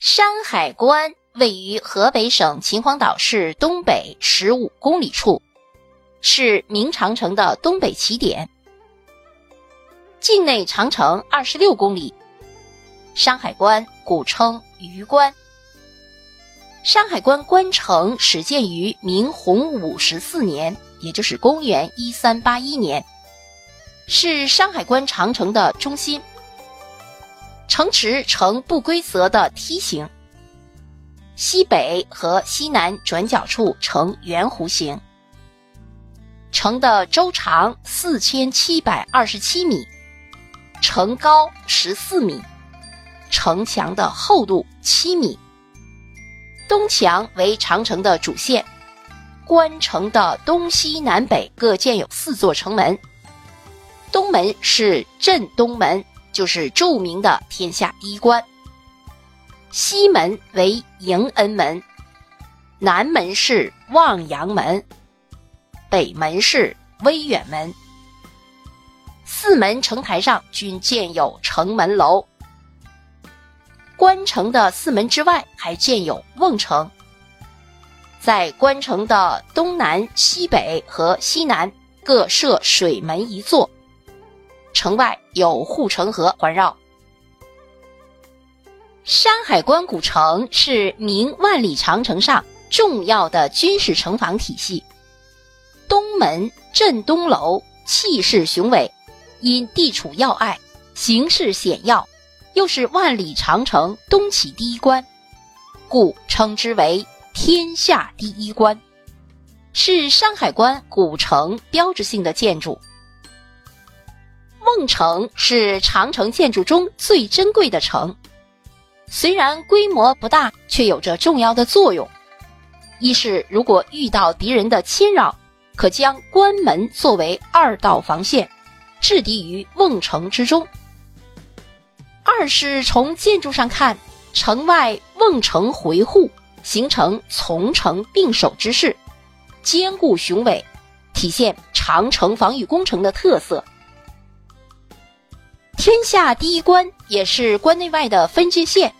山海关位于河北省秦皇岛市东北十五公里处，是明长城的东北起点，境内长城二十六公里。山海关古称榆关。山海关关城始建于明洪武十四年，也就是公元一三八一年，是山海关长城的中心。城池呈不规则的梯形，西北和西南转角处呈圆弧形。城的周长四千七百二十七米，城高十四米，城墙的厚度七米。东墙为长城的主线，关城的东西南北各建有四座城门。东门是镇东门，就是著名的天下第一关。西门为迎恩门，南门是望阳门，北门是威远门。四门城台上均建有城门楼。关城的四门之外，还建有瓮城。在关城的东南、西北和西南各设水门一座，城外有护城河环绕。山海关古城是明万里长城上重要的军事城防体系。东门镇东楼气势雄伟，因地处要隘，形势险要。又是万里长城东起第一关，故称之为天下第一关，是山海关古城标志性的建筑。瓮城是长城建筑中最珍贵的城，虽然规模不大，却有着重要的作用。一是如果遇到敌人的侵扰，可将关门作为二道防线，制敌于瓮城之中。二是从建筑上看，城外瓮城回护，形成从城并守之势，坚固雄伟，体现长城防御工程的特色。天下第一关也是关内外的分界线，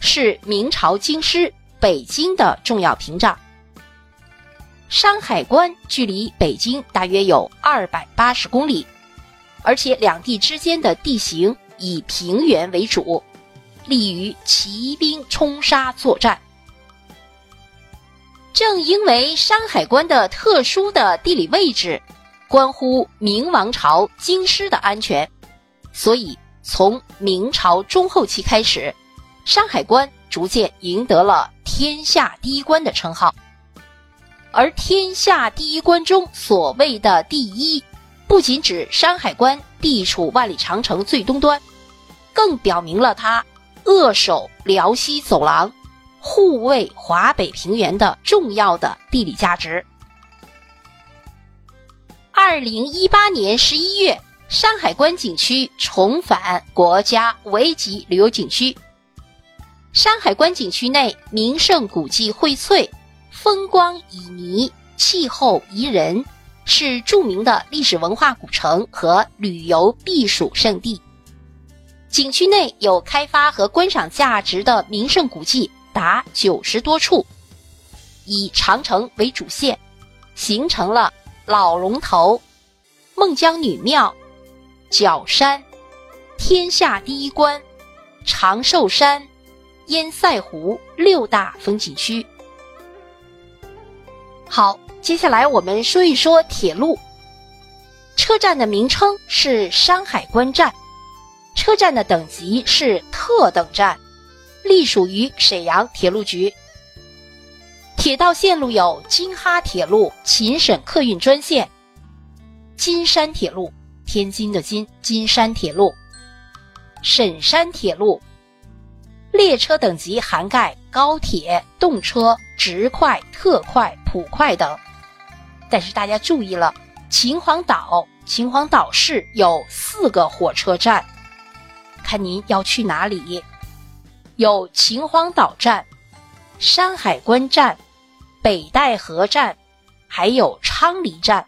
是明朝京师北京的重要屏障。山海关距离北京大约有二百八十公里，而且两地之间的地形。以平原为主，利于骑兵冲杀作战。正因为山海关的特殊的地理位置，关乎明王朝京师的安全，所以从明朝中后期开始，山海关逐渐赢得了“天下第一关”的称号。而“天下第一关”中所谓的“第一”，不仅指山海关地处万里长城最东端。更表明了他扼守辽西走廊、护卫华北平原的重要的地理价值。二零一八年十一月，山海关景区重返国家五 A 级旅游景区。山海关景区内名胜古迹荟萃，风光旖旎，气候宜人，是著名的历史文化古城和旅游避暑胜地。景区内有开发和观赏价值的名胜古迹达九十多处，以长城为主线，形成了老龙头、孟姜女庙、角山、天下第一关、长寿山、烟塞湖六大风景区。好，接下来我们说一说铁路。车站的名称是山海关站。车站的等级是特等站，隶属于沈阳铁路局。铁道线路有京哈铁路、秦沈客运专线、金山铁路（天津的津金山铁路）、沈山铁路。列车等级涵盖高铁、动车、直快、特快、普快等。但是大家注意了，秦皇岛秦皇岛市有四个火车站。看您要去哪里，有秦皇岛站、山海关站、北戴河站，还有昌黎站。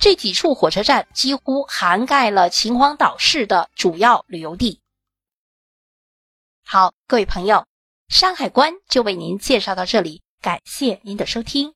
这几处火车站几乎涵盖了秦皇岛市的主要旅游地。好，各位朋友，山海关就为您介绍到这里，感谢您的收听。